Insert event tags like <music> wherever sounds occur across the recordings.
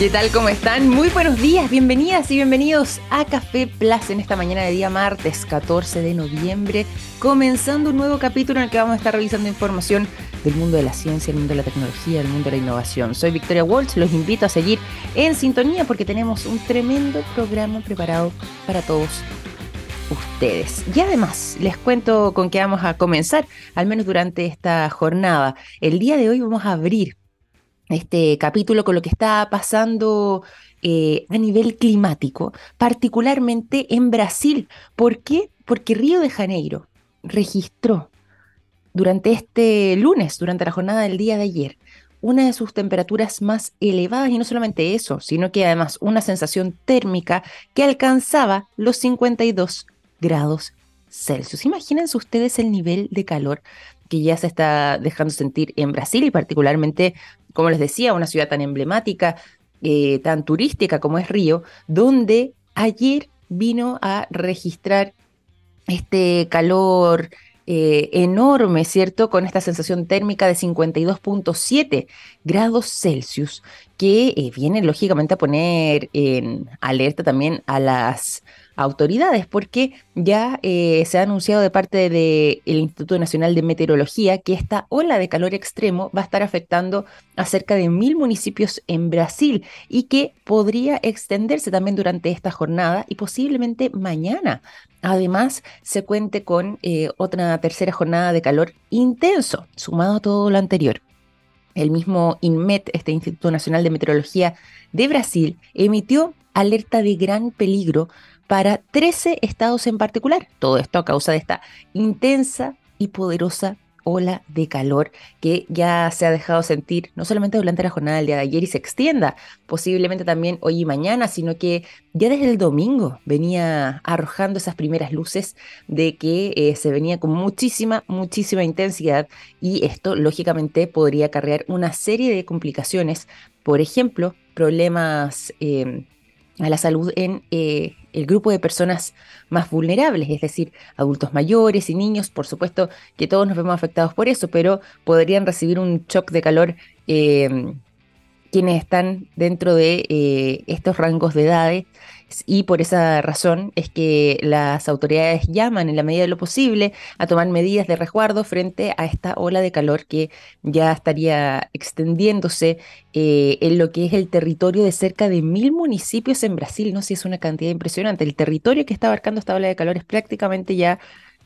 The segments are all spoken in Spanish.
¿Qué tal? ¿Cómo están? Muy buenos días, bienvenidas y bienvenidos a Café Plus en esta mañana de día martes 14 de noviembre, comenzando un nuevo capítulo en el que vamos a estar revisando información del mundo de la ciencia, el mundo de la tecnología, el mundo de la innovación. Soy Victoria Walsh, los invito a seguir en sintonía porque tenemos un tremendo programa preparado para todos ustedes. Y además, les cuento con qué vamos a comenzar, al menos durante esta jornada. El día de hoy vamos a abrir este capítulo con lo que está pasando eh, a nivel climático, particularmente en Brasil. ¿Por qué? Porque Río de Janeiro registró durante este lunes, durante la jornada del día de ayer, una de sus temperaturas más elevadas y no solamente eso, sino que además una sensación térmica que alcanzaba los 52 grados Celsius. Imagínense ustedes el nivel de calor que ya se está dejando sentir en Brasil y particularmente como les decía, una ciudad tan emblemática, eh, tan turística como es Río, donde ayer vino a registrar este calor eh, enorme, ¿cierto? Con esta sensación térmica de 52.7 grados Celsius, que eh, viene lógicamente a poner en alerta también a las autoridades, porque ya eh, se ha anunciado de parte del Instituto Nacional de Meteorología que esta ola de calor extremo va a estar afectando a cerca de mil municipios en Brasil y que podría extenderse también durante esta jornada y posiblemente mañana. Además, se cuente con eh, otra tercera jornada de calor intenso, sumado a todo lo anterior. El mismo INMET, este Instituto Nacional de Meteorología de Brasil, emitió alerta de gran peligro para 13 estados en particular. Todo esto a causa de esta intensa y poderosa ola de calor que ya se ha dejado sentir no solamente durante la jornada del día de ayer y se extienda posiblemente también hoy y mañana, sino que ya desde el domingo venía arrojando esas primeras luces de que eh, se venía con muchísima, muchísima intensidad y esto lógicamente podría acarrear una serie de complicaciones, por ejemplo, problemas... Eh, a la salud en eh, el grupo de personas más vulnerables, es decir, adultos mayores y niños, por supuesto que todos nos vemos afectados por eso, pero podrían recibir un shock de calor em, quienes están dentro de eh, estos rangos de edades y por esa razón es que las autoridades llaman en la medida de lo posible a tomar medidas de resguardo frente a esta ola de calor que ya estaría extendiéndose eh, en lo que es el territorio de cerca de mil municipios en Brasil. No sé si es una cantidad impresionante. El territorio que está abarcando esta ola de calor es prácticamente ya...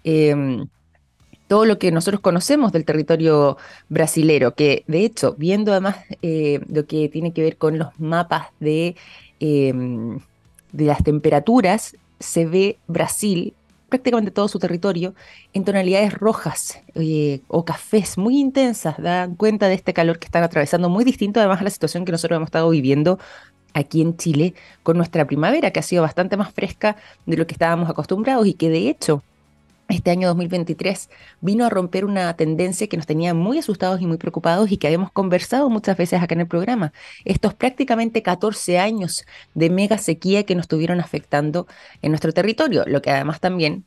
Em, todo lo que nosotros conocemos del territorio brasilero, que de hecho, viendo además eh, lo que tiene que ver con los mapas de em, de las temperaturas, se ve Brasil, prácticamente todo su territorio, en tonalidades rojas eh, o cafés muy intensas, dan cuenta de este calor que están atravesando, muy distinto además a la situación que nosotros hemos estado viviendo aquí en Chile con nuestra primavera, que ha sido bastante más fresca de lo que estábamos acostumbrados y que de hecho este año 2023 vino a romper una tendencia que nos tenía muy asustados y muy preocupados y que habíamos conversado muchas veces acá en el programa. Estos prácticamente 14 años de mega sequía que nos estuvieron afectando en nuestro territorio, lo que además también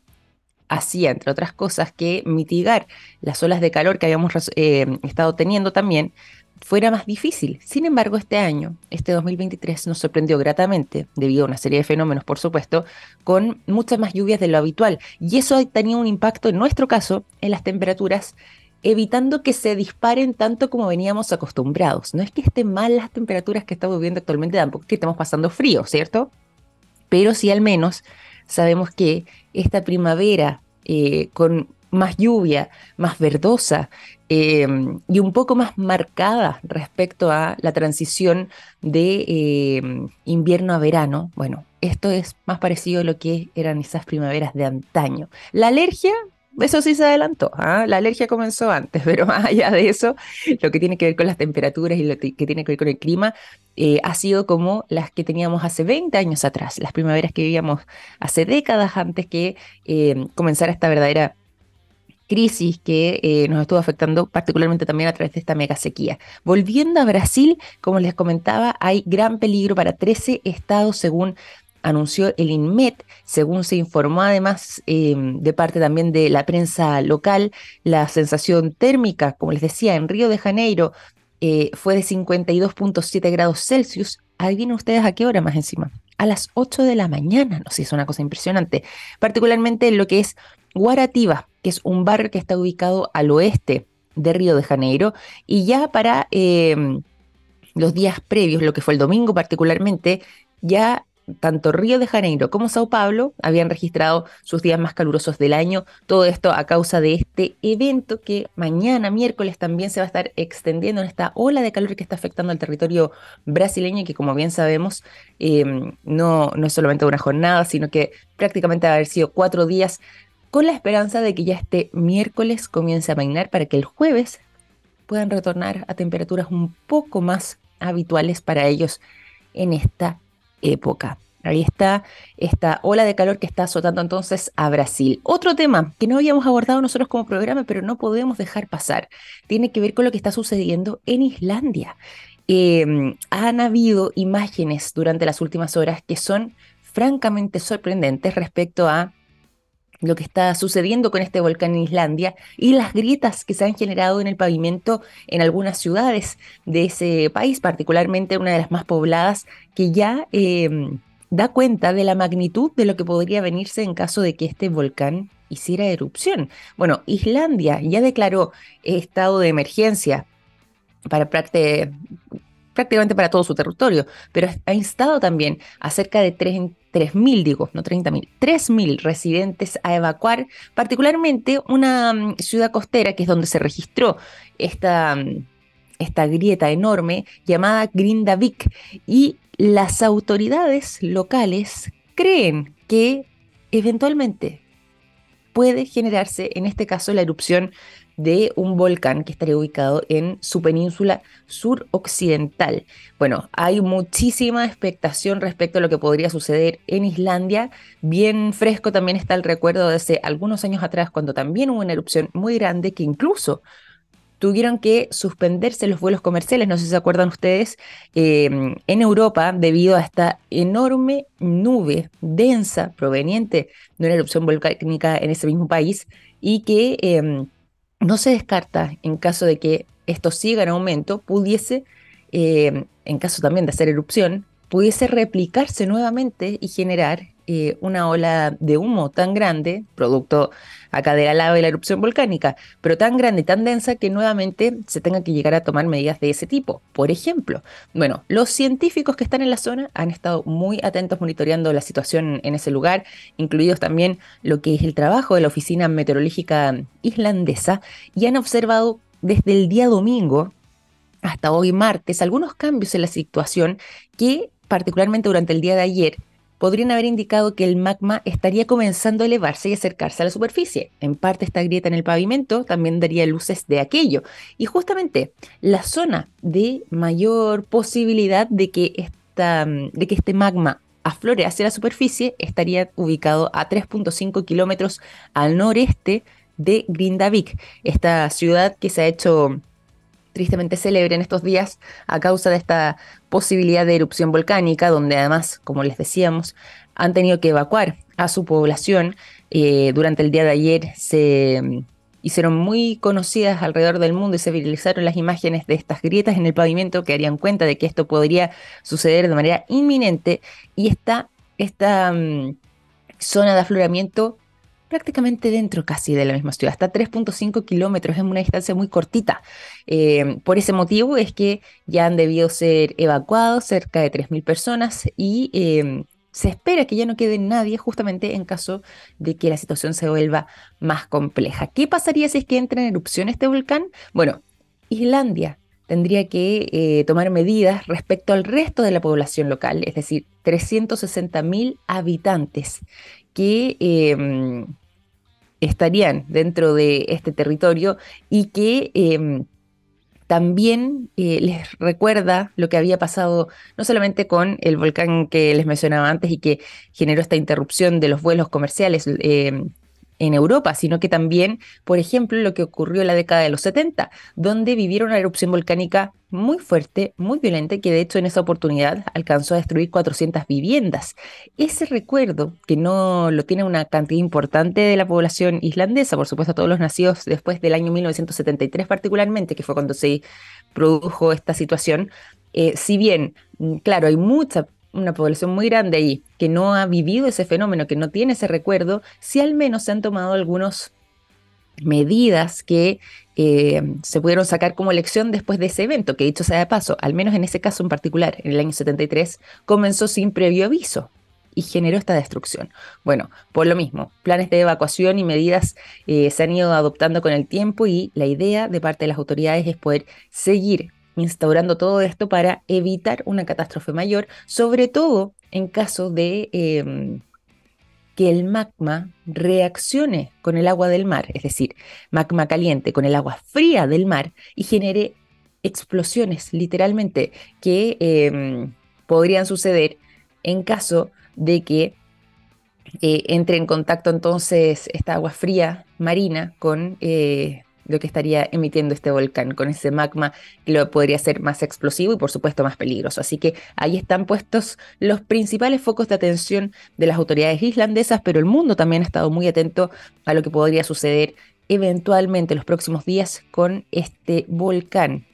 hacía, entre otras cosas, que mitigar las olas de calor que habíamos eh, estado teniendo también fuera más difícil. Sin embargo, este año, este 2023, nos sorprendió gratamente, debido a una serie de fenómenos, por supuesto, con muchas más lluvias de lo habitual. Y eso tenía un impacto, en nuestro caso, en las temperaturas, evitando que se disparen tanto como veníamos acostumbrados. No es que estén mal las temperaturas que estamos viviendo actualmente, tampoco es que estamos pasando frío, ¿cierto? Pero sí al menos sabemos que esta primavera eh, con más lluvia, más verdosa em, y un poco más marcada respecto a la transición de em, invierno a verano. Bueno, esto es más parecido a lo que eran esas primaveras de antaño. La alergia, eso sí se adelantó, ¿ah? la alergia comenzó antes, <laughs> pero más allá de eso, lo que tiene que ver con las temperaturas y lo que tiene que ver con el clima, eh, ha sido como las que teníamos hace 20 años atrás, las primaveras que vivíamos hace décadas antes que em, comenzara esta verdadera crisis que eh, nos estuvo afectando particularmente también a través de esta mega sequía. Volviendo a Brasil, como les comentaba, hay gran peligro para 13 estados según anunció el INMET, según se informó además em, de parte también de la prensa local, la sensación térmica, como les decía, en Río de Janeiro eh, fue de 52.7 grados Celsius, adivinen ustedes a qué hora más encima. A las 8 de la mañana, no sé, es una cosa impresionante. Particularmente en lo que es Guaratiba, que es un barrio que está ubicado al oeste de Río de Janeiro. Y ya para em, los días previos, lo que fue el domingo particularmente, ya tanto Río de Janeiro como Sao Paulo habían registrado sus días más calurosos del año. Todo esto a causa de este evento que mañana, miércoles, también se va a estar extendiendo en esta ola de calor que está afectando al territorio brasileño y que, como bien sabemos, em, no, no es solamente una jornada, sino que prácticamente va a haber sido cuatro días con la esperanza de que ya este miércoles comience a mainar para que el jueves puedan retornar a temperaturas un poco más habituales para ellos en esta época. Ahí está esta ola de calor que está azotando entonces a Brasil. Otro tema que no habíamos abordado nosotros como programa, pero no podemos dejar pasar, tiene que ver con lo que está sucediendo en Islandia. Em, han habido imágenes durante las últimas horas que son francamente sorprendentes respecto a lo que está sucediendo con este volcán en Islandia y las grietas que se han generado en el pavimento en algunas ciudades de ese país, particularmente una de las más pobladas, que ya em, da cuenta de la magnitud de lo que podría venirse en caso de que este volcán hiciera erupción. Bueno, Islandia ya declaró estado de emergencia para prácticamente para todo su territorio, pero ha instado también a cerca de 3.000, digo, no 30.000, 3.000 residentes a evacuar, particularmente una mm, ciudad costera que es donde se registró esta, mm, esta grieta enorme llamada Grindavik y las autoridades locales creen que eventualmente puede generarse, en este caso, la erupción de un volcán que estaría ubicado en su península suroccidental. Bueno, hay muchísima expectación respecto a lo que podría suceder en Islandia. Bien fresco también está el recuerdo de hace algunos años atrás, cuando también hubo una erupción muy grande que incluso tuvieron que suspenderse los vuelos comerciales, no sé si se acuerdan ustedes, em, en Europa debido a esta enorme nube densa proveniente de una erupción volcánica en ese mismo país y que em, no se descarta en caso de que esto siga en aumento, pudiese, em, en caso también de hacer erupción, pudiese replicarse nuevamente y generar eh, una ola de humo tan grande, producto acá de la lava y la erupción volcánica, pero tan grande tan densa que nuevamente se tenga que llegar a tomar medidas de ese tipo. Por ejemplo, bueno, los científicos que están en la zona han estado muy atentos monitoreando la situación en ese lugar, incluidos también lo que es el trabajo de la Oficina Meteorológica Islandesa, y han observado desde el día domingo hasta hoy martes algunos cambios en la situación que particularmente durante el día de ayer podrían haber indicado que el magma estaría comenzando a elevarse y acercarse a la superficie. En parte esta grieta en el pavimento también daría luces de aquello. Y justamente la zona de mayor posibilidad de que, que este magma aflore hacia la superficie estaría ubicado a 3.5 kilómetros al noreste de Grindavik, esta ciudad que se ha hecho tristemente célebre en estos días a causa de esta posibilidad de erupción volcánica, donde además, como les decíamos, han tenido que evacuar a su población. Eh, durante el día de ayer se mm, hicieron muy conocidas alrededor del mundo y se viralizaron las imágenes de estas grietas en el pavimento que harían cuenta de que esto podría suceder de manera inminente y esta, esta mm, zona de afloramiento prácticamente dentro casi de la misma ciudad, hasta 3.5 kilómetros, es una distancia muy cortita. Eh, por ese motivo es que ya han debido ser evacuados cerca de 3.000 personas y em, se espera que ya no quede nadie justamente en caso de que la situación se vuelva más compleja. ¿Qué pasaría si es que entra en erupción este volcán? Bueno, Islandia tendría que eh, tomar medidas respecto al resto de la población local, es decir, 360.000 habitantes que em, estarían dentro de este territorio y que em, también eh, les recuerda lo que había pasado no solamente con el volcán que les mencionaba antes y que generó esta interrupción de los vuelos comerciales em, en Europa, sino que también, por ejemplo, lo que ocurrió en la década de los 70, donde vivieron una erupción volcánica muy fuerte, muy violenta, que de hecho en esa oportunidad alcanzó a destruir 400 viviendas. Ese recuerdo, que no lo tiene una cantidad importante de la población islandesa, por supuesto todos los nacidos después del año 1973 particularmente, que fue cuando se produjo esta situación, eh, si bien, mm, claro, hay mucha una población muy grande ahí que no ha vivido ese fenómeno, que no tiene ese recuerdo, si al menos se han tomado algunas medidas que eh, se pudieron sacar como lección después de ese evento, que dicho sea de paso, al menos en ese caso en particular, en el año 73, comenzó sin previo aviso y generó esta destrucción. Bueno, por lo mismo, planes de evacuación y medidas eh, se han ido adoptando con el tiempo y la idea de parte de las autoridades es poder seguir instaurando todo esto para evitar una catástrofe mayor, sobre todo en caso de em, que el magma reaccione con el agua del mar, es decir, magma caliente con el agua fría del mar y genere explosiones literalmente que em, podrían suceder en caso de que eh, entre en contacto entonces esta agua fría marina con eh, lo que estaría emitiendo este volcán, con ese magma que lo podría ser más explosivo y por supuesto más peligroso. Así que ahí están puestos los principales focos de atención de las autoridades islandesas, pero el mundo también ha estado muy atento a lo que podría suceder eventualmente los próximos días con este volcán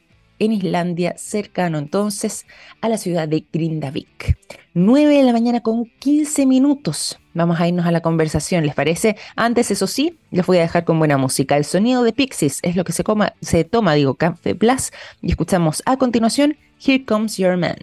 en Islandia, cercano entonces a la ciudad de Grindavik. 9 de la mañana con 15 minutos. Vamos a irnos a la conversación, ¿les parece? Antes, eso sí, les voy a dejar con buena música. El sonido de Pixies es lo que se, se toma, digo, Café Plus, y escuchamos a continuación Here Comes Your Man.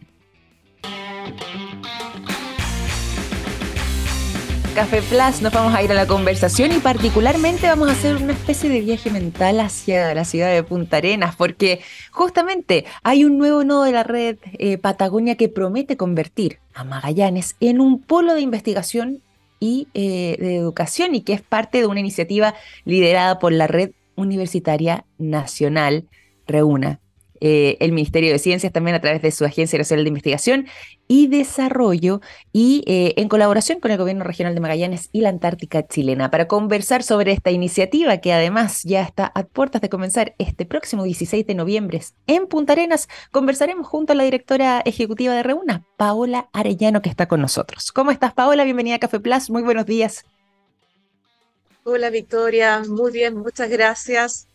Café Plus nos vamos a ir a la conversación y particularmente vamos a hacer una especie de viaje mental hacia la ciudad de Punta Arenas, porque justamente hay un nuevo nodo de la red eh, Patagonia que promete convertir a Magallanes en un polo de investigación y eh, de educación y que es parte de una iniciativa liderada por la Red Universitaria Nacional Reúna eh, el Ministerio de Ciencias también a través de su Agencia Nacional de Investigación y Desarrollo y eh, en colaboración con el Gobierno Regional de Magallanes y la Antártica chilena para conversar sobre esta iniciativa que además ya está a puertas de comenzar este próximo 16 de noviembre en Punta Arenas. Conversaremos junto a la directora ejecutiva de Reúna, Paola Arellano, que está con nosotros. ¿Cómo estás, Paola? Bienvenida a Café Plus. Muy buenos días. Hola, Victoria. Muy bien, muchas gracias.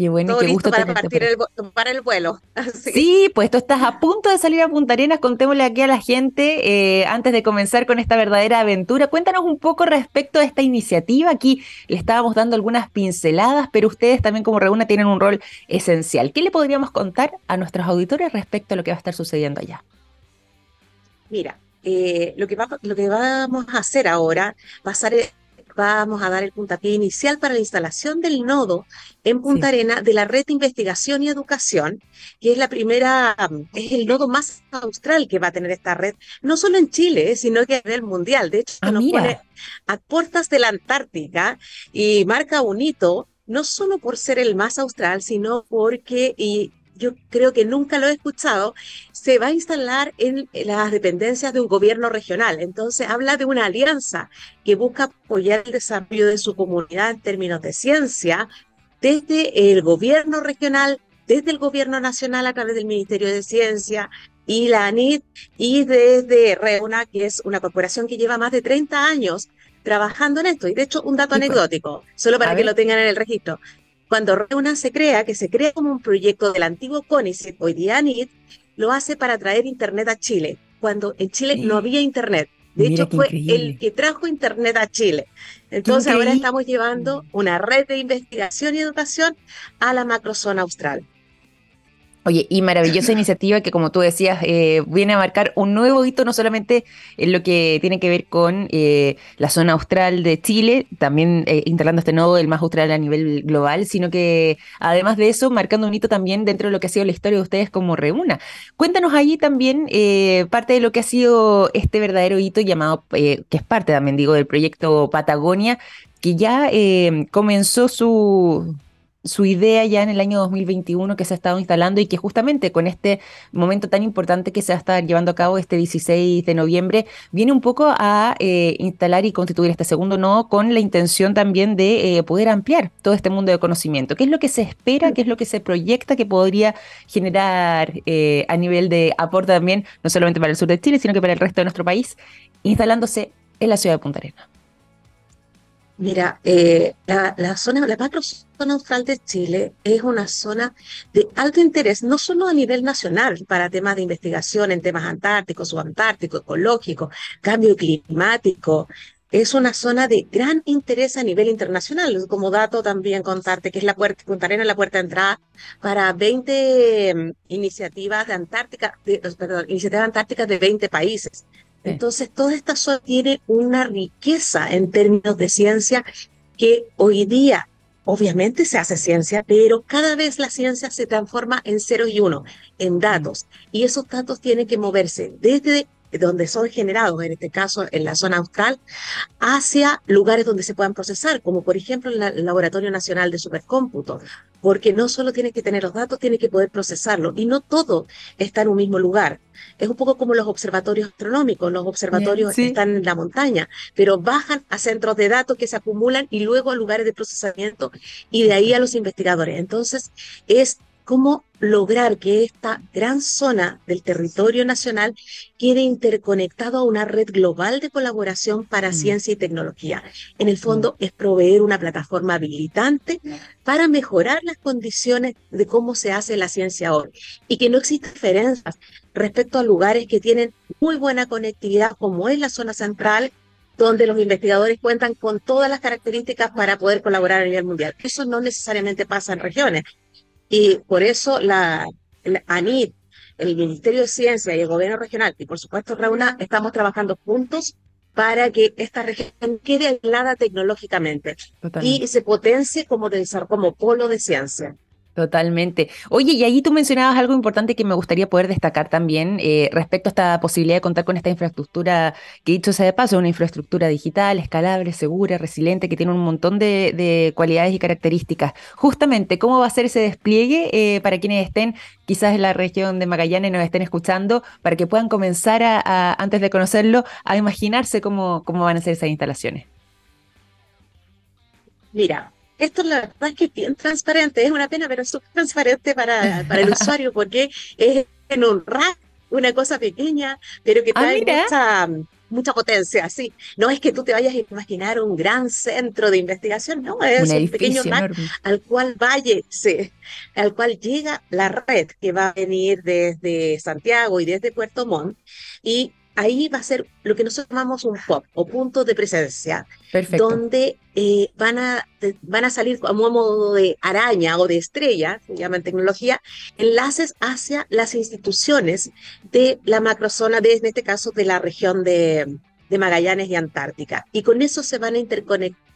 Qué bueno, qué gusto para partir el, para el vuelo. <laughs> Sí, pues tú estás a punto de salir a Punta Arenas, contémosle aquí a la gente eh, antes de comenzar con esta verdadera aventura. Cuéntanos un poco respecto a esta iniciativa. Aquí le estábamos dando algunas pinceladas, pero ustedes también como Reúna tienen un rol esencial. ¿Qué le podríamos contar a nuestros auditores respecto a lo que va a estar sucediendo allá? Mira, eh, lo, que lo que vamos a hacer ahora va a ser vamos a dar el puntapié inicial para la instalación del nodo en Punta Arena de la red de investigación y educación, que es la primera, es el nodo más austral que va a tener esta red, no solo en Chile, sino que a nivel mundial. De hecho, ah, nos pone a puertas de la Antártica y marca un hito no solo por ser el más austral, sino porque, y yo creo que nunca lo he escuchado, se va a instalar en las dependencias de un gobierno regional. Entonces habla de una alianza que busca apoyar el desarrollo de su comunidad en términos de ciencia desde el gobierno regional, desde el gobierno nacional a través del Ministerio de Ciencia y la ANIT y desde Reuna, que es una corporación que lleva más de 30 años trabajando en esto. Y de hecho, un dato pues. anecdótico, solo para que lo tengan en el registro. Cuando Reuna se crea, que se crea como un proyecto del antiguo CONICET, hoy día ANIT, lo hace para traer Internet a Chile, cuando en Chile no había Internet. De hecho, fue el que trajo Internet a Chile. Entonces, ahora estamos llevando una red de investigación y educación a la macrozona austral. Oye, y maravillosa iniciativa que, como tú decías, eh, viene a marcar un nuevo hito, no solamente en lo que tiene que ver con eh, la zona austral de Chile, también eh, instalando este nodo, el más austral a nivel global, sino que además de eso, marcando un hito también dentro de lo que ha sido la historia de ustedes como Reúna. Cuéntanos allí también parte de lo que ha sido este verdadero hito llamado, que es parte también, digo, del proyecto Patagonia, que ya comenzó su su idea ya en el año 2021 que se ha estado instalando y que justamente con este momento tan importante que se va a estar llevando a cabo este 16 de noviembre, viene un poco a eh, instalar y constituir este segundo nodo con la intención también de eh, poder ampliar todo este mundo de conocimiento. ¿Qué es lo que se espera? ¿Qué es lo que se proyecta que podría generar eh, a nivel de aporte también, no solamente para el sur de Chile, sino que para el resto de nuestro país, instalándose en la ciudad de Punta Arenas? Mira, eh, la, zona, la macro zona austral de Chile es una zona de alto interés, no solo a nivel nacional para temas de investigación en temas antárticos, subantárticos, ecológicos, cambio climático. Es una zona de gran interés a nivel internacional. Como dato también contarte que es la puerta, Punta Arenas la puerta de entrada para 20 mm, iniciativas de Antártica, perdón, iniciativas antárticas de 20 países. Entonces, toda esta zona tiene una riqueza en términos de ciencia que hoy día, obviamente se hace ciencia, pero cada vez la ciencia se transforma en cero y uno, en datos. Y esos datos tienen que moverse desde donde son generados, en este caso en la zona austral, hacia lugares donde se puedan procesar, como por ejemplo el Laboratorio Nacional de Supercómputo, porque no solo tiene que tener los datos, tiene que poder procesarlo, y no todo está en un mismo lugar. Es un poco como los observatorios astronómicos, los observatorios están en la montaña, pero bajan a centros de datos que se acumulan y luego a lugares de procesamiento y de ahí a los investigadores. Entonces, es cómo lograr que esta gran zona del territorio nacional quede interconectado a una red global de colaboración para mm. ciencia y tecnología. En el fondo mm. es proveer una plataforma habilitante para mejorar las condiciones de cómo se hace la ciencia hoy y que no existen diferencias respecto a lugares que tienen muy buena conectividad como es la zona central donde los investigadores cuentan con todas las características para poder colaborar a nivel mundial. Eso no necesariamente pasa en regiones. Y por eso la, ANID, el Ministerio de Ciencia y el Gobierno Regional, y por supuesto Reuna, estamos trabajando juntos para que esta región quede aislada tecnológicamente y se potencie como, como polo de ciencia. Totalmente. Oye, y ahí tú mencionabas algo importante que me gustaría poder destacar también eh, respecto a esta posibilidad de contar con esta infraestructura, que dicho sea de paso, una infraestructura digital, escalable, segura, resiliente, que tiene un montón de, cualidades y características. Justamente, ¿cómo va a ser ese despliegue eh, para quienes estén quizás en la región de Magallanes nos estén escuchando, para que puedan comenzar a, antes de conocerlo, a imaginarse cómo, cómo van a ser esas instalaciones? Mira, esto la verdad es que es bien transparente, es una pena, pero es transparente para, para el <laughs> usuario porque es en un rack, una cosa pequeña, pero que ah, trae mucha, mucha potencia, sí. No es que tú te vayas a imaginar un gran centro de investigación, no, es un, pequeño rack al cual vaya, sí, al cual llega la red que va a venir desde Santiago y desde Puerto Montt y ahí va a ser lo que nosotros llamamos un hub o punto de presencia, donde eh, van, a, van a salir como modo de araña o de estrella, se llama en tecnología, enlaces hacia las instituciones de la macrozona, de, en este caso de la región de, de Magallanes y Antártica. Y con eso se van a interconectar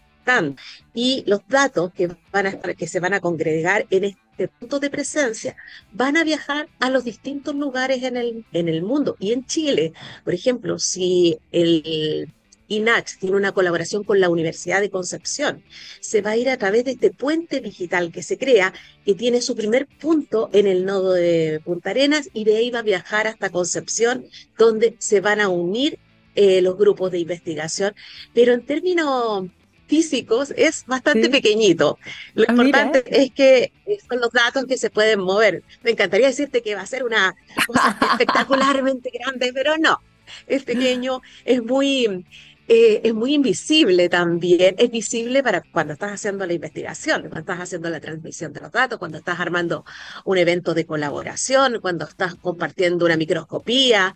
y los datos que, van a que se van a congregar en este punto de presencia van a viajar a los distintos lugares en el, en el mundo. Y en Chile, por ejemplo, si el INACH tiene una colaboración con la Universidad de Concepción. Se va a ir a través de este puente digital que se crea, que tiene su primer punto en el nodo de Punta Arenas y de ahí va a viajar hasta Concepción, donde se van a unir eh, los grupos de investigación. Pero en términos físicos es bastante pequeñito. Lo ah, importante es que son los datos que se pueden mover. Me encantaría decirte que va a ser una cosa <laughs> espectacularmente grande, pero no. Es pequeño, es muy, eh, es muy invisible también. Es visible para cuando estás haciendo la investigación, cuando estás haciendo la transmisión de los datos, cuando estás armando un evento de colaboración, cuando estás compartiendo una microscopía.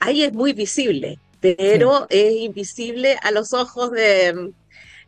Ahí es muy visible, pero es invisible a los ojos de,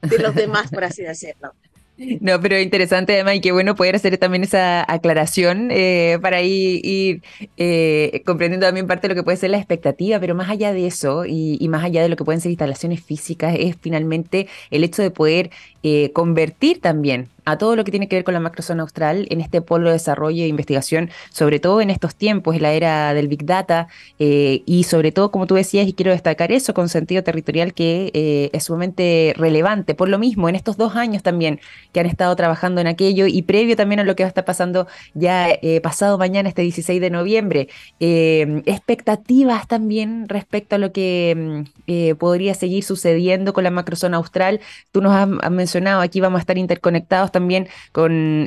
de los demás, por así decirlo. <laughs> No, pero interesante además y qué bueno poder hacer también esa aclaración eh, para ir, eh, comprendiendo también parte de lo que puede ser la expectativa, pero más allá de eso y, más allá de lo que pueden ser instalaciones físicas, es finalmente el hecho de poder eh, convertir también a todo lo que tiene que ver con la macrozona austral en este polo de desarrollo e investigación, sobre todo en estos tiempos, en la era del Big Data eh, y sobre todo, como tú decías, y quiero destacar eso con sentido territorial que eh, es sumamente relevante. Por lo mismo, en estos dos años también que han estado trabajando en aquello y previo también a lo que va a estar pasando ya eh, pasado mañana, este 16 de noviembre, expectativas también respecto a lo que mm, podría seguir sucediendo con la macrozona austral. Tú nos has, mencionado, aquí vamos a estar interconectados también con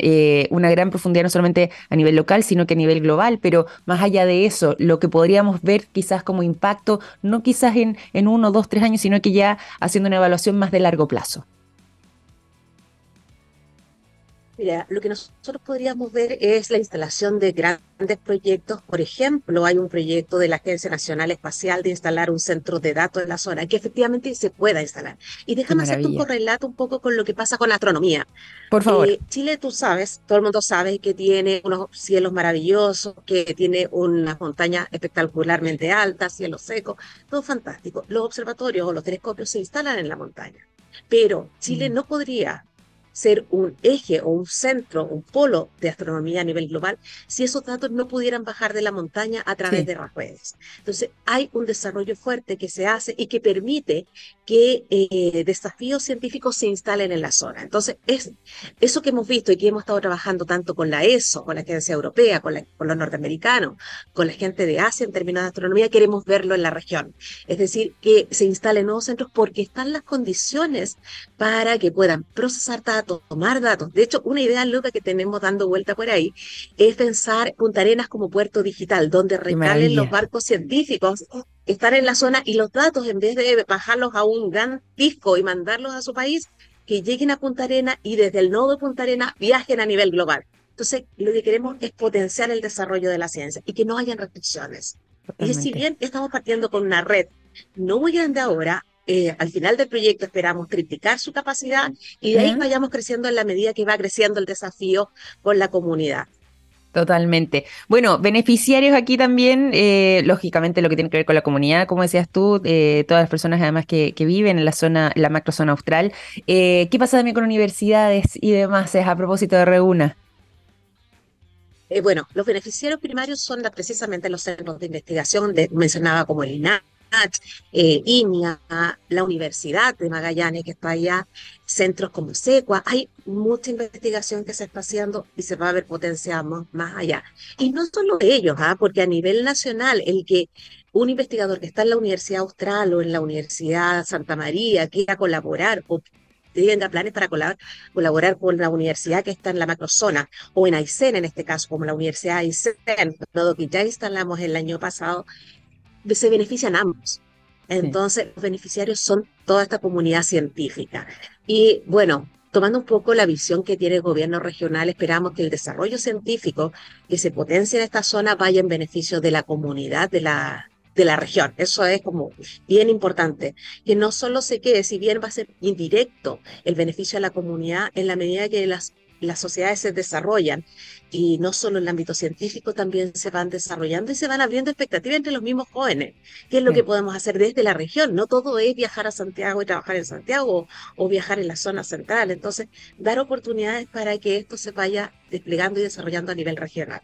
una gran profundidad, no solamente a nivel local, sino que a nivel global, pero más allá de eso, lo que podríamos ver quizás como impacto, no quizás en, en uno, dos, tres años, sino que ya haciendo una evaluación más de largo plazo. Mira, lo que nosotros podríamos ver es la instalación de grandes proyectos. Por ejemplo, hay un proyecto de la Agencia Nacional Espacial de instalar un centro de datos en la zona, que efectivamente se pueda instalar. Y déjame hacerte un correlato un poco con lo que pasa con la astronomía. Por favor. Eh, Chile, tú sabes, todo el mundo sabe que tiene unos cielos maravillosos, que tiene unas montañas espectacularmente altas, cielos secos, todo fantástico. Los observatorios o los telescopios se instalan en la montaña. Pero Chile mm. no podría ser un eje o un centro, un polo de astronomía a nivel global, si esos datos no pudieran bajar de la montaña a través de las redes. Entonces, hay un desarrollo fuerte que se hace y que permite que eh, desafíos científicos se instalen en la zona. Entonces, es eso que hemos visto y que hemos estado trabajando tanto con la ESO, con la Agencia Europea, con, con los norteamericanos, con la gente de Asia en términos de astronomía, queremos verlo en la región. Es decir, que se instalen nuevos centros porque están las condiciones para que puedan procesar datos, tomar datos. De hecho, una idea loca que tenemos dando vuelta por ahí es pensar Punta Arenas como puerto digital, donde recalen los barcos científicos estar en la zona y los datos, en vez de bajarlos a un gran disco y mandarlos a su país, que lleguen a Punta Arenas y desde el nodo de Punta Arenas viajen a nivel global. Entonces, lo que queremos es potenciar el desarrollo de la ciencia y que no hayan restricciones. Y si bien estamos partiendo con una red no muy grande ahora, eh, al final del proyecto esperamos triplicar su capacidad y de ahí vayamos creciendo en la medida que va creciendo el desafío con la comunidad. Totalmente. Bueno, beneficiarios aquí también, eh, lógicamente lo que tiene que ver con la comunidad, como decías tú, eh, todas las personas además que, viven en la zona, la macrozona austral. ¿Qué pasa también con universidades y demás a propósito de Reúna? bueno, los beneficiarios primarios son precisamente los centros de investigación, de, mencionaba como el INAH, eh, INIA, la Universidad de Magallanes, que está allá, centros como SECUA. Hay mucha investigación que se está haciendo y se va a ver potenciado más allá. Y no solo ellos, ¿ah? porque a nivel nacional, el que un investigador que está en la Universidad Austral o en la Universidad Santa María quiera colaborar o tenga planes para colaborar, colaborar con la universidad que está en la macrozona o en Aysén en este caso, como la Universidad Aysén, que ya instalamos el año pasado, se benefician ambos. Entonces, los beneficiarios son toda esta comunidad científica. Y bueno, tomando un poco la visión que tiene el gobierno regional, esperamos que el desarrollo científico que se potencie en esta zona vaya en beneficio de la comunidad de la, de la región. Eso es como bien importante. Que no solo se quede, si bien va a ser indirecto el beneficio a la comunidad, en la medida que las las sociedades se desarrollan y no solo en el ámbito científico, también se van desarrollando y se van abriendo expectativas entre los mismos jóvenes. ¿Qué es lo que podemos hacer desde la región? No todo es viajar a Santiago y trabajar en Santiago o viajar en la zona central. Entonces, dar oportunidades para que esto se vaya desplegando y desarrollando a nivel regional.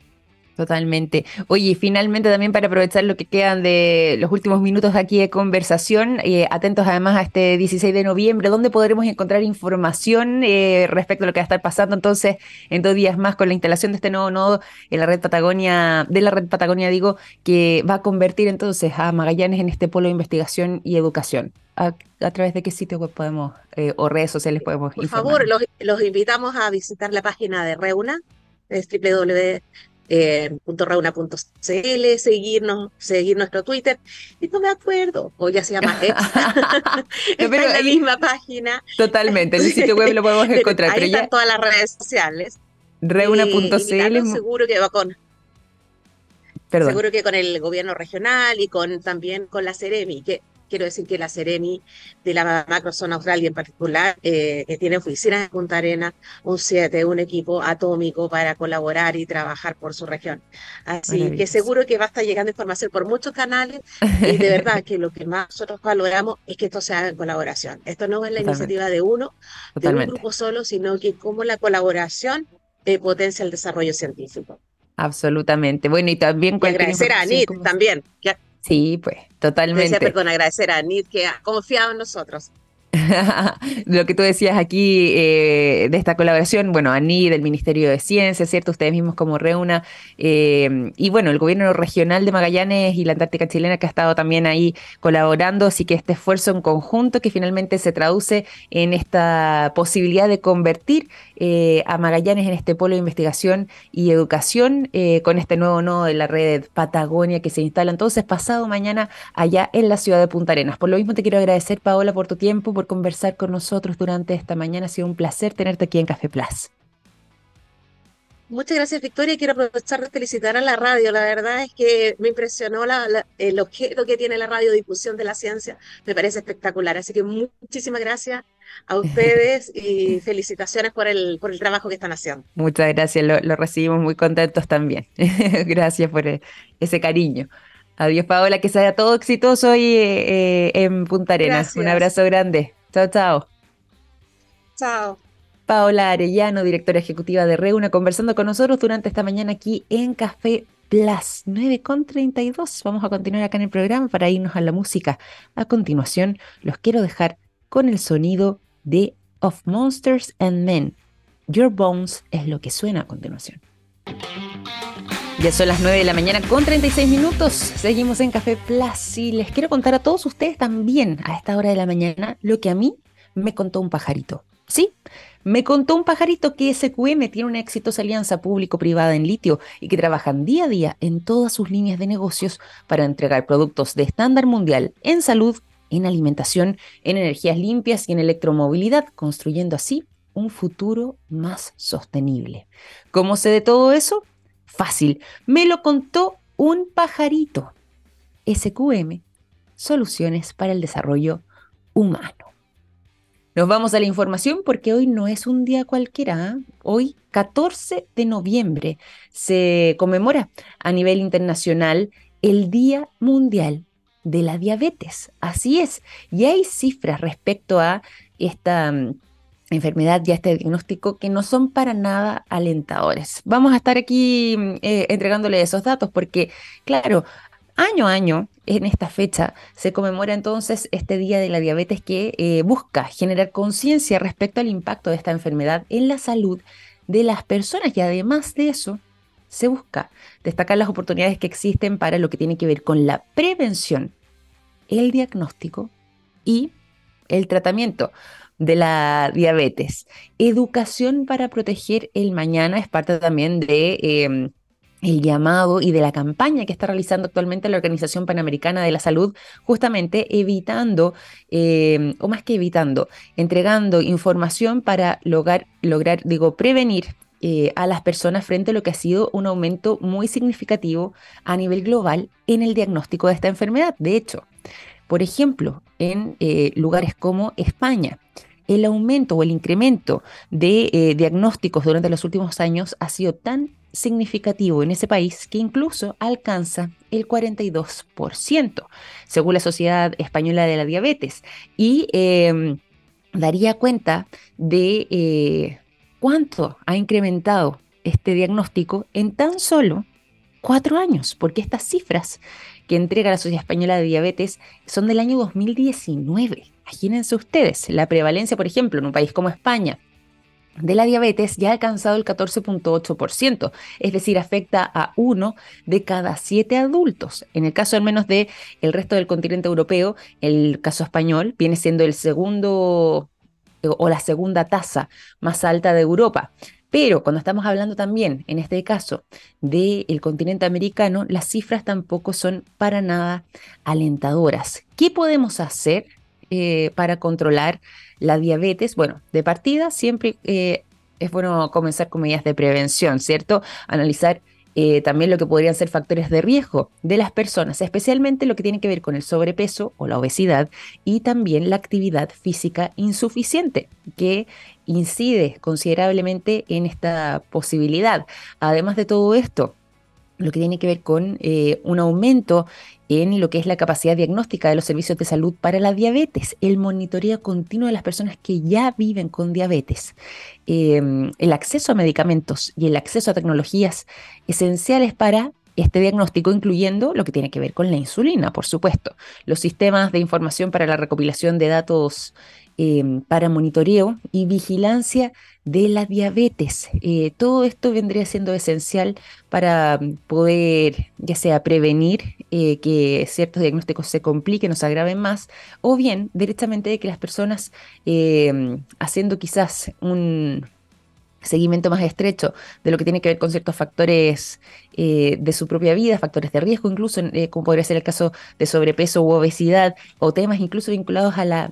Totalmente. Oye, finalmente también para aprovechar lo que quedan de los últimos minutos aquí de conversación, eh, atentos además a este 16 de noviembre, donde podremos encontrar información eh, respecto a lo que va a estar pasando entonces en dos días más con la instalación de este nuevo nodo en la red Patagonia, de la red Patagonia, digo, que va a convertir entonces a Magallanes en este polo de investigación y educación. ¿A, través de qué sitio web podemos eh, o redes sociales podemos Por favor, los, los, invitamos a visitar la página de Reuna, es www eh, .rauna.cl, seguirnos, seguir nuestro Twitter. Y no me acuerdo, o ya se llama. <laughs> <laughs> Está en la misma página. Totalmente, en el sitio web lo podemos <laughs> encontrar. Ahí están todas las redes sociales. Reuna.cl. Seguro que va con. Seguro que con el gobierno regional y con también con la Ceremi, que quiero decir que la Seremi de la macrozona austral y en particular eh, que tiene oficinas en Punta Arena, un 7, un equipo atómico para colaborar y trabajar por su región. Así que seguro que va a estar llegando información por muchos canales y de verdad que lo que más nosotros valoramos es que esto sea en colaboración. Esto no es la iniciativa de uno, de un grupo solo, sino que como la colaboración eh, potencia el desarrollo científico. Absolutamente. Bueno, y también... Y agradecer a Anit también. sí, pues, totalmente. perdón, agradecer a Anit que ha confiado en nosotros. <laughs> lo que tú decías aquí eh, de esta colaboración, bueno, ANI del Ministerio de Ciencia, ¿cierto? Ustedes mismos como Reuna, eh, y bueno, el gobierno regional de Magallanes y la Antártica chilena que ha estado también ahí colaborando, así que este esfuerzo en conjunto que finalmente se traduce en esta posibilidad de convertir eh, a Magallanes en este polo de investigación y educación con este nuevo nodo de la red Patagonia que se instala entonces pasado mañana allá en la ciudad de Punta Arenas. Por lo mismo te quiero agradecer, Paola, por tu tiempo, por conversar con nosotros durante esta mañana. Ha sido un placer tenerte aquí en Café Plus. Muchas gracias, Victoria. Quiero aprovechar de felicitar a la radio. La verdad es que me impresionó el objeto que tiene la radiodifusión de la ciencia. Me parece espectacular. Así que muchísimas gracias a <laughs> ustedes y felicitaciones por el, por el trabajo que están haciendo. Muchas gracias. Lo, recibimos muy contentos también. <laughs> gracias por ese cariño. Adiós, Paola, que sea todo exitoso hoy eh, en Punta Arenas. Un abrazo grande. Chao, chao. Chao. Paola Arellano, directora ejecutiva de Reuna, conversando con nosotros durante esta mañana aquí en Café Plus 9.32. Vamos a continuar acá en el programa para irnos a la música. A continuación, los quiero dejar con el sonido de Of Monsters and Men. Your Bones es lo que suena a continuación. Ya son las 9 de la mañana con 36 minutos. Seguimos en Café Plus y les quiero contar a todos ustedes también a esta hora de la mañana lo que a mí me contó un pajarito. Sí, me contó un pajarito que SQM tiene una exitosa alianza público-privada en litio y que trabajan día a día en todas sus líneas de negocios para entregar productos de estándar mundial en salud, en alimentación, en energías limpias y en electromovilidad, construyendo así un futuro más sostenible. ¿Cómo sé de todo eso? Fácil, me lo contó un pajarito. SQM, Soluciones para el Desarrollo Humano. Nos vamos a la información porque hoy no es un día cualquiera. ¿ah? Hoy, 14 de noviembre, se conmemora a nivel internacional el Día Mundial de la Diabetes. Así es. Y hay cifras respecto a esta mm, enfermedad y este diagnóstico que no son para nada alentadores. Vamos a estar aquí mm, eh, entregándole esos datos porque, claro, año a año, en esta fecha, se conmemora entonces este Día de la Diabetes que eh, busca generar conciencia respecto al impacto de esta enfermedad en la salud de las personas y además de eso, se busca destacar las oportunidades que existen para lo que tiene que ver con la prevención, el diagnóstico y el tratamiento de la diabetes. Educación para proteger el mañana es parte también de... Em, el llamado y de la campaña que está realizando actualmente la Organización Panamericana de la Salud, justamente evitando, em, o más que evitando, entregando información para lograr, lograr digo, prevenir eh, a las personas frente a lo que ha sido un aumento muy significativo a nivel global en el diagnóstico de esta enfermedad. De hecho, por ejemplo, en eh, lugares como España, el aumento o el incremento de eh, diagnósticos durante los últimos años ha sido tan significativo en ese país que incluso alcanza el 42%, según la Sociedad Española de la Diabetes. Y em, daría cuenta de eh, cuánto ha incrementado este diagnóstico en tan solo cuatro años, porque estas cifras que entrega la Sociedad Española de Diabetes son del año 2019. Imagínense ustedes, la prevalencia, por ejemplo, en un país como España, de la diabetes ya ha alcanzado el 14.8%, es decir, afecta a uno de cada siete adultos. En el caso al menos de el resto del continente europeo, el caso español viene siendo el segundo o la segunda tasa más alta de Europa. Pero cuando estamos hablando también, en este caso, del continente americano, las cifras tampoco son para nada alentadoras. ¿Qué podemos hacer eh, para controlar la diabetes? Bueno, de partida siempre eh, es bueno comenzar con medidas de prevención, ¿cierto? Analizar eh, también lo que podrían ser factores de riesgo de las personas, especialmente lo que tiene que ver con el sobrepeso o la obesidad y también la actividad física insuficiente, que incide considerablemente en esta posibilidad. Además de todo esto, lo que tiene que ver con un aumento en lo que es la capacidad diagnóstica de los servicios de salud para la diabetes, el monitoreo continuo de las personas que ya viven con diabetes, em, el acceso a medicamentos y el acceso a tecnologías esenciales para este diagnóstico, incluyendo lo que tiene que ver con la insulina, por supuesto, los sistemas de información para la recopilación de datos Em, para monitoreo y vigilancia de la diabetes. Eh, todo esto vendría siendo esencial para poder ya sea prevenir eh, que ciertos diagnósticos se compliquen o se agraven más, o bien directamente de que las personas em, haciendo quizás un, seguimiento más estrecho de lo que tiene que ver con ciertos factores eh, de su propia vida, factores de riesgo incluso, como podría ser el caso de sobrepeso u obesidad, o temas incluso vinculados a la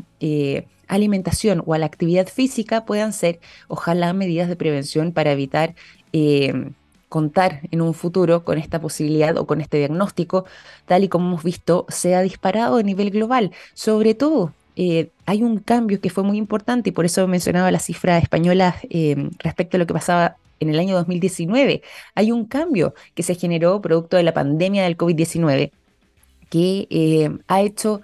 alimentación o a la actividad física puedan ser, ojalá, medidas de prevención para evitar eh, contar en un futuro con esta posibilidad o con este diagnóstico, tal y como hemos visto, se ha disparado a nivel global. Sobre todo, eh, hay un cambio que fue muy importante y por eso mencionaba la cifra española eh, respecto a lo que pasaba en el año 2019. Hay un cambio que se generó producto de la pandemia del COVID-19 que ha hecho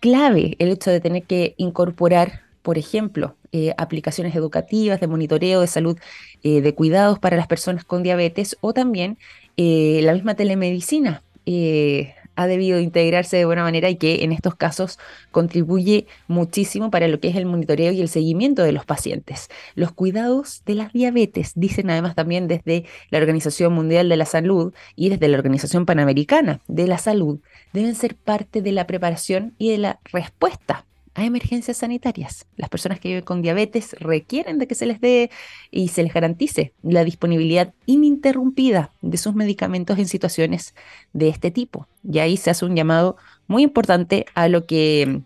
clave el hecho de tener que incorporar, por ejemplo, eh, aplicaciones educativas de monitoreo de salud, eh, de cuidados para las personas con diabetes o también eh, la misma telemedicina ha debido integrarse de buena manera y que en estos casos contribuye muchísimo para lo que es el monitoreo y el seguimiento de los pacientes. Los cuidados de las diabetes, dicen además también desde la Organización Mundial de la Salud y desde la Organización Panamericana de la Salud, deben ser parte de la preparación y de la respuesta a emergencias sanitarias. Las personas que viven con diabetes requieren de que se les dé y se les garantice la disponibilidad ininterrumpida de sus medicamentos en situaciones de este tipo. Y ahí se hace un llamado muy importante a lo que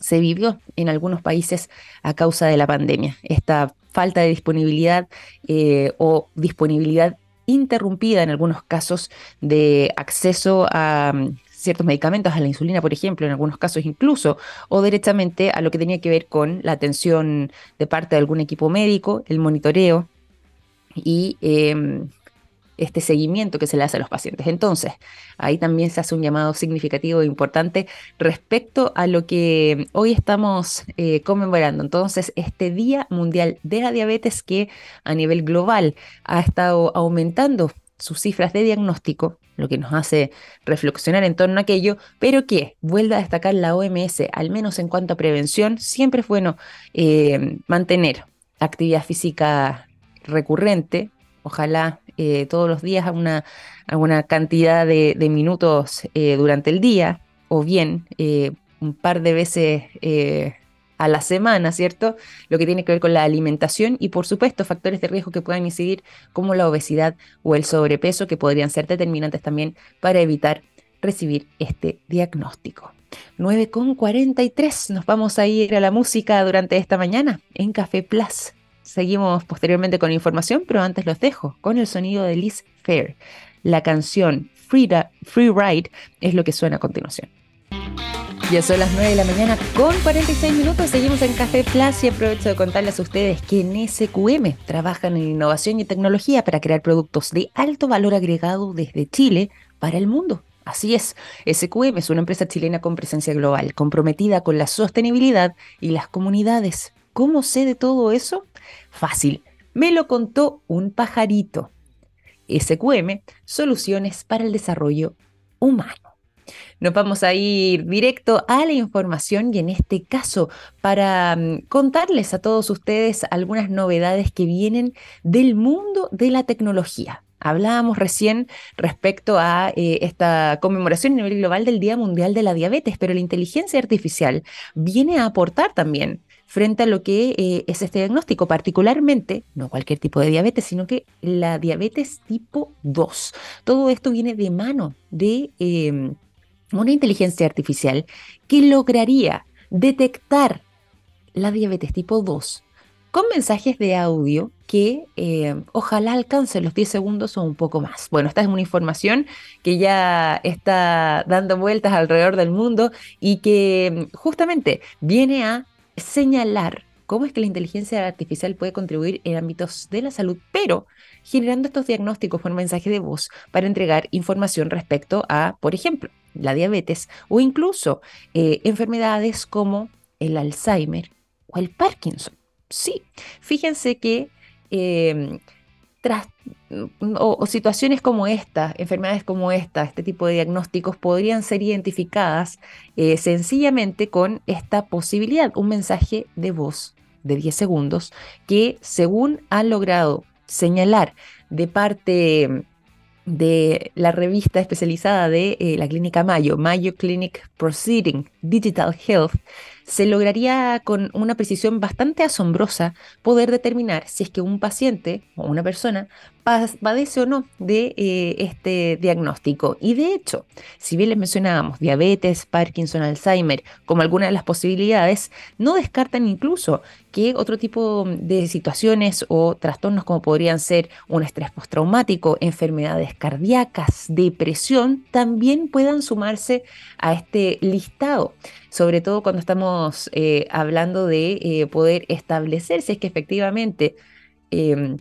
se vivió en algunos países a causa de la pandemia. Esta falta de disponibilidad eh, o disponibilidad interrumpida en algunos casos de acceso a ciertos medicamentos, a la insulina, por ejemplo, en algunos casos incluso, o directamente a lo que tenía que ver con la atención de parte de algún equipo médico, el monitoreo y em, este seguimiento que se le hace a los pacientes. Entonces, ahí también se hace un llamado significativo e importante respecto a lo que hoy estamos eh, conmemorando. Entonces, este Día Mundial de la Diabetes que a nivel global ha estado aumentando sus cifras de diagnóstico, lo que nos hace reflexionar en torno a aquello, pero que vuelve a destacar la OMS, al menos en cuanto a prevención, siempre es bueno eh, mantener actividad física recurrente, ojalá eh, todos los días a una, cantidad de, minutos eh, durante el día, o bien un par de veces a la semana, ¿cierto? Lo que tiene que ver con la alimentación y por supuesto factores de riesgo que puedan incidir como la obesidad o el sobrepeso que podrían ser determinantes también para evitar recibir este diagnóstico. 9.43, nos vamos a ir a la música durante esta mañana en Café Plus. Seguimos posteriormente con información, pero antes los dejo con el sonido de Liz Fair. La canción Free, Ride es lo que suena a continuación. Ya son las 9 de la mañana con 46 minutos. Seguimos en Café Plus y aprovecho de contarles a ustedes que en SQM trabajan en innovación y tecnología para crear productos de alto valor agregado desde Chile para el mundo. Así es, SQM es una empresa chilena con presencia global, comprometida con la sostenibilidad y las comunidades. ¿Cómo sé de todo eso? Fácil, me lo contó un pajarito. SQM, soluciones para el desarrollo humano. Nos vamos a ir directo a la información y en este caso para mm, contarles a todos ustedes algunas novedades que vienen del mundo de la tecnología. Hablábamos recién respecto a eh, esta conmemoración a nivel global del Día Mundial de la Diabetes, pero la inteligencia artificial viene a aportar también frente a lo que eh, es este diagnóstico, particularmente, no cualquier tipo de diabetes, sino que la diabetes tipo 2. Todo esto viene de mano de em, una inteligencia artificial que lograría detectar la diabetes tipo 2 con mensajes de audio que eh, ojalá alcancen los 10 segundos o un poco más. Bueno, esta es una información que ya está dando vueltas alrededor del mundo y que mm, justamente viene a señalar cómo es que la inteligencia artificial puede contribuir en ámbitos de la salud, pero generando estos diagnósticos por mensaje de voz para entregar información respecto a, por ejemplo, la diabetes o incluso eh, enfermedades como el Alzheimer o el Parkinson. Sí, fíjense que em, tras, o, situaciones como esta, enfermedades como esta, este tipo de diagnósticos podrían ser identificadas eh, sencillamente con esta posibilidad, un mensaje de voz de 10 segundos que según han logrado señalar de parte de la revista especializada de eh, la clínica Mayo, Mayo Clinic Proceeding Digital Health, se lograría con una precisión bastante asombrosa poder determinar si es que un paciente o una persona padece o no de eh, este diagnóstico. Y de hecho, si bien les mencionábamos diabetes, Parkinson, Alzheimer como algunas de las posibilidades, no descartan incluso que otro tipo de situaciones o trastornos como podrían ser un estrés postraumático, enfermedades cardíacas, depresión, también puedan sumarse a este listado sobre todo cuando estamos eh, hablando de eh, poder establecer si es que efectivamente em,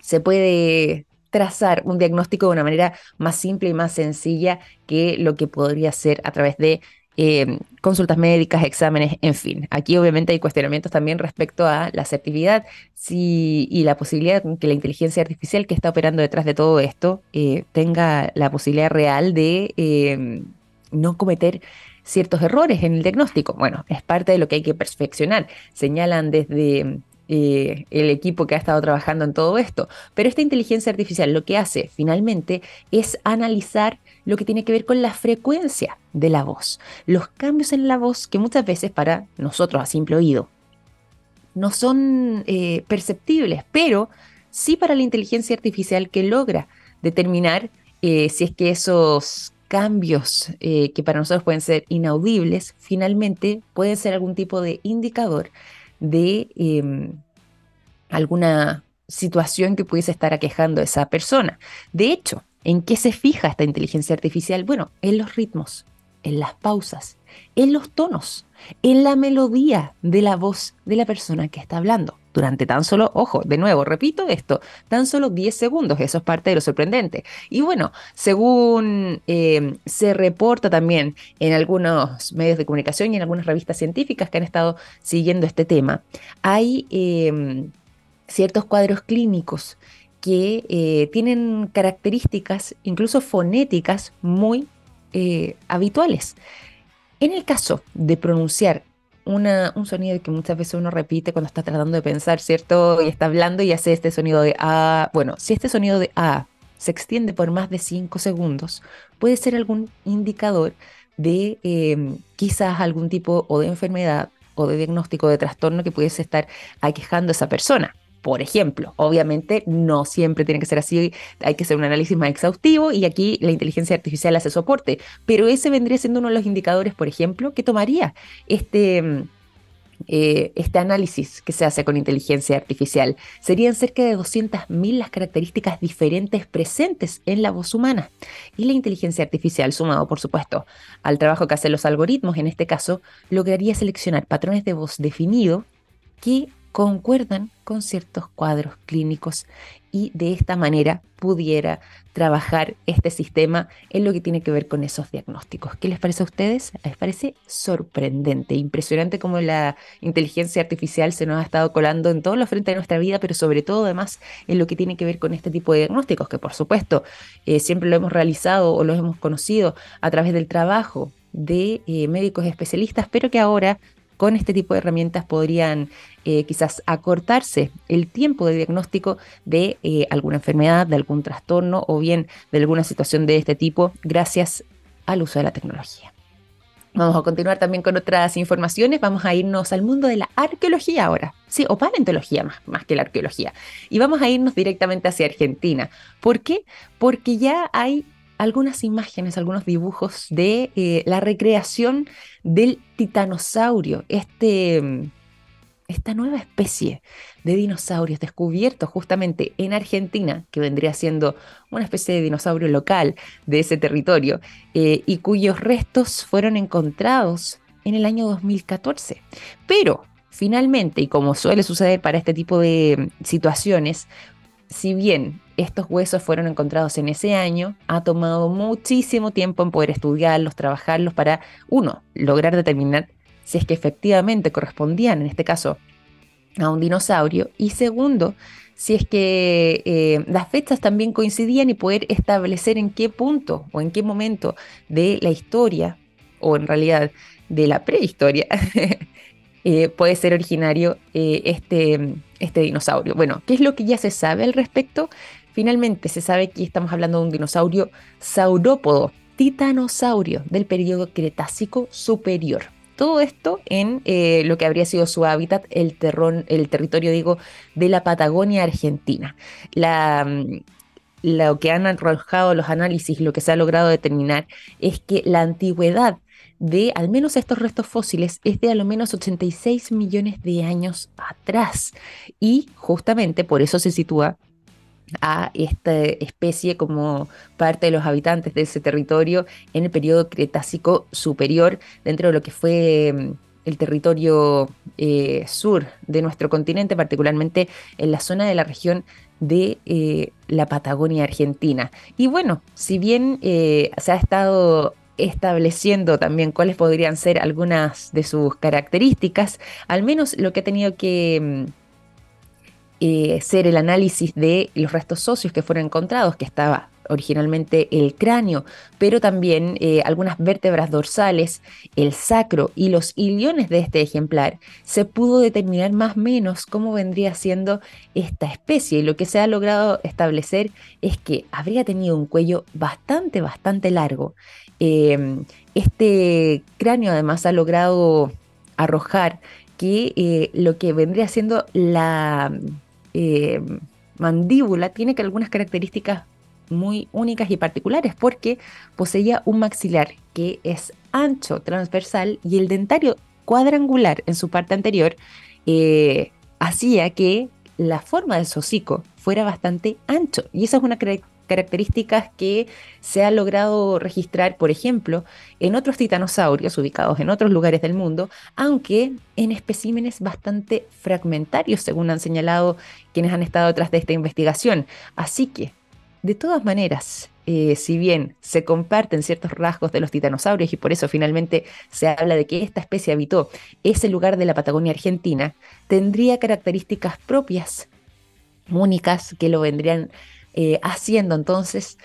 se puede trazar un diagnóstico de una manera más simple y más sencilla que lo que podría ser a través de em, consultas médicas, exámenes, en fin. Aquí obviamente hay cuestionamientos también respecto a la asertividad y la posibilidad de que la inteligencia artificial que está operando detrás de todo esto eh, tenga la posibilidad real de em, no cometer ciertos errores en el diagnóstico. Bueno, es parte de lo que hay que perfeccionar. Señalan desde eh, el equipo que ha estado trabajando en todo esto. Pero esta inteligencia artificial lo que hace finalmente es analizar lo que tiene que ver con la frecuencia de la voz, los cambios en la voz que muchas veces para nosotros a simple oído no son eh, perceptibles, pero sí para la inteligencia artificial que logra determinar eh, si es que esos cambios que para nosotros pueden ser inaudibles, finalmente pueden ser algún tipo de indicador de em, alguna situación que pudiese estar aquejando a esa persona. De hecho, ¿en qué se fija esta inteligencia artificial? Bueno, en los ritmos, en las pausas, en los tonos, en la melodía de la voz de la persona que está hablando durante tan solo, ojo, de nuevo, repito esto, tan solo 10 segundos, eso es parte de lo sorprendente. Y bueno, según eh, se reporta también en algunos medios de comunicación y en algunas revistas científicas que han estado siguiendo este tema, hay em, ciertos cuadros clínicos que eh, tienen características, incluso fonéticas, muy eh, habituales. En el caso de pronunciar un sonido que muchas veces uno repite cuando está tratando de pensar, ¿cierto? Y está hablando y hace este sonido de A. Bueno, si este sonido de A se extiende por más de 5 segundos, puede ser algún indicador de em, quizás algún tipo o de enfermedad o de diagnóstico de trastorno que pudiese estar aquejando a esa persona. Por ejemplo, obviamente no siempre tiene que ser así, hay que hacer un análisis más exhaustivo y aquí la inteligencia artificial hace soporte, pero ese vendría siendo uno de los indicadores, por ejemplo, que tomaría este... Eh, este análisis que se hace con inteligencia artificial. Serían cerca de 200.000 las características diferentes presentes en la voz humana. Y la inteligencia artificial, sumado por supuesto al trabajo que hacen los algoritmos, en este caso, lograría seleccionar patrones de voz definidos que concuerdan con ciertos cuadros clínicos y de esta manera pudiera trabajar este sistema en lo que tiene que ver con esos diagnósticos. ¿Qué les parece a ustedes? Les parece sorprendente, impresionante cómo la inteligencia artificial se nos ha estado colando en todos los frentes de nuestra vida, pero sobre todo además en lo que tiene que ver con este tipo de diagnósticos, que por supuesto eh, siempre lo hemos realizado o lo hemos conocido a través del trabajo de eh, médicos especialistas, pero que ahora con este tipo de herramientas podrían eh, quizás acortarse el tiempo de diagnóstico de eh, alguna enfermedad, de algún trastorno o bien de alguna situación de este tipo gracias al uso de la tecnología. Vamos a continuar también con otras informaciones. Vamos a irnos al mundo de la arqueología ahora. Sí, o paleontología más, más que la arqueología. Y vamos a irnos directamente hacia Argentina. ¿Por qué? Porque ya hay algunas imágenes, algunos dibujos de eh, la recreación del titanosaurio, este mm, esta nueva especie de dinosaurios descubiertos justamente en Argentina, que vendría siendo una especie de dinosaurio local de ese territorio, eh, y cuyos restos fueron encontrados en el año 2014. Pero finalmente, y como suele suceder para este tipo de situaciones, si bien estos huesos fueron encontrados en ese año, ha tomado muchísimo tiempo en poder estudiarlos, trabajarlos para, uno, lograr determinar si es que efectivamente correspondían, en este caso, a un dinosaurio, y segundo, si es que eh, las fechas también coincidían y poder establecer en qué punto o en qué momento de la historia, o en realidad de la prehistoria, <laughs> eh, puede ser originario eh, este, este dinosaurio. Bueno, ¿qué es lo que ya se sabe al respecto? Finalmente se sabe que estamos hablando de un dinosaurio saurópodo, titanosaurio del periodo Cretácico superior. Todo esto en eh, lo que habría sido su hábitat, el, el territorio, digo, de la Patagonia Argentina. Mm, lo que han arrojado los análisis, lo que se ha logrado determinar es que la antigüedad de al menos estos restos fósiles es de a lo menos 86 millones de años atrás. Y justamente por eso se sitúa a esta especie como parte de los habitantes de ese territorio en el periodo Cretácico superior, dentro de lo que fue mm, el territorio eh, sur de nuestro continente, particularmente en la zona de la región de eh, la Patagonia Argentina. Y bueno, si bien eh, se ha estado estableciendo también cuáles podrían ser algunas de sus características, al menos lo que ha tenido que mm, eh, ser el análisis de los restos socios que fueron encontrados, que estaba originalmente el cráneo, pero también eh, algunas vértebras dorsales, el sacro y los iliones de este ejemplar, se pudo determinar más o menos cómo vendría siendo esta especie. Y lo que se ha logrado establecer es que habría tenido un cuello bastante, bastante largo. Em, este cráneo además ha logrado arrojar que eh, lo que vendría siendo la eh, mandíbula tiene que algunas características muy únicas y particulares porque poseía un maxilar que es ancho, transversal y el dentario cuadrangular en su parte anterior eh, hacía que la forma del hocico fuera bastante ancho. Y esa es una características que se ha logrado registrar, por ejemplo, en otros titanosaurios ubicados en otros lugares del mundo, aunque en especímenes bastante fragmentarios, según han señalado quienes han estado detrás de esta investigación. Así que, de todas maneras, eh, si bien se comparten ciertos rasgos de los titanosaurios y por eso finalmente se habla de que esta especie habitó ese lugar de la Patagonia Argentina, tendría características propias, únicas, que lo vendrían eh, haciendo entonces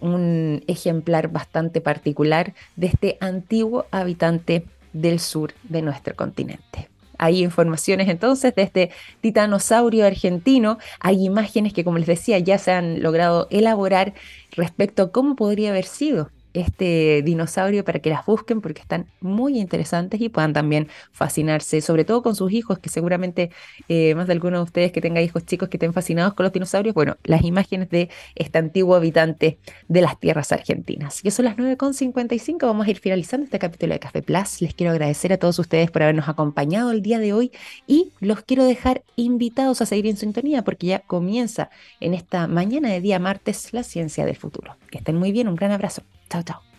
un ejemplar bastante particular de este antiguo habitante del sur de nuestro continente. Hay informaciones entonces de este titanosaurio argentino, hay imágenes que como les decía ya se han logrado elaborar respecto a cómo podría haber sido este dinosaurio para que las busquen porque están muy interesantes y puedan también fascinarse, sobre todo con sus hijos, que seguramente eh, más de alguno de ustedes que tenga hijos chicos que estén fascinados con los dinosaurios, bueno, las imágenes de este antiguo habitante de las tierras argentinas. Y son las 9.55, vamos a ir finalizando este capítulo de Café Plus. Les quiero agradecer a todos ustedes por habernos acompañado el día de hoy y los quiero dejar invitados a seguir en sintonía porque ya comienza en esta mañana de día martes la ciencia del futuro. Que estén muy bien, un gran abrazo. Chao, chao.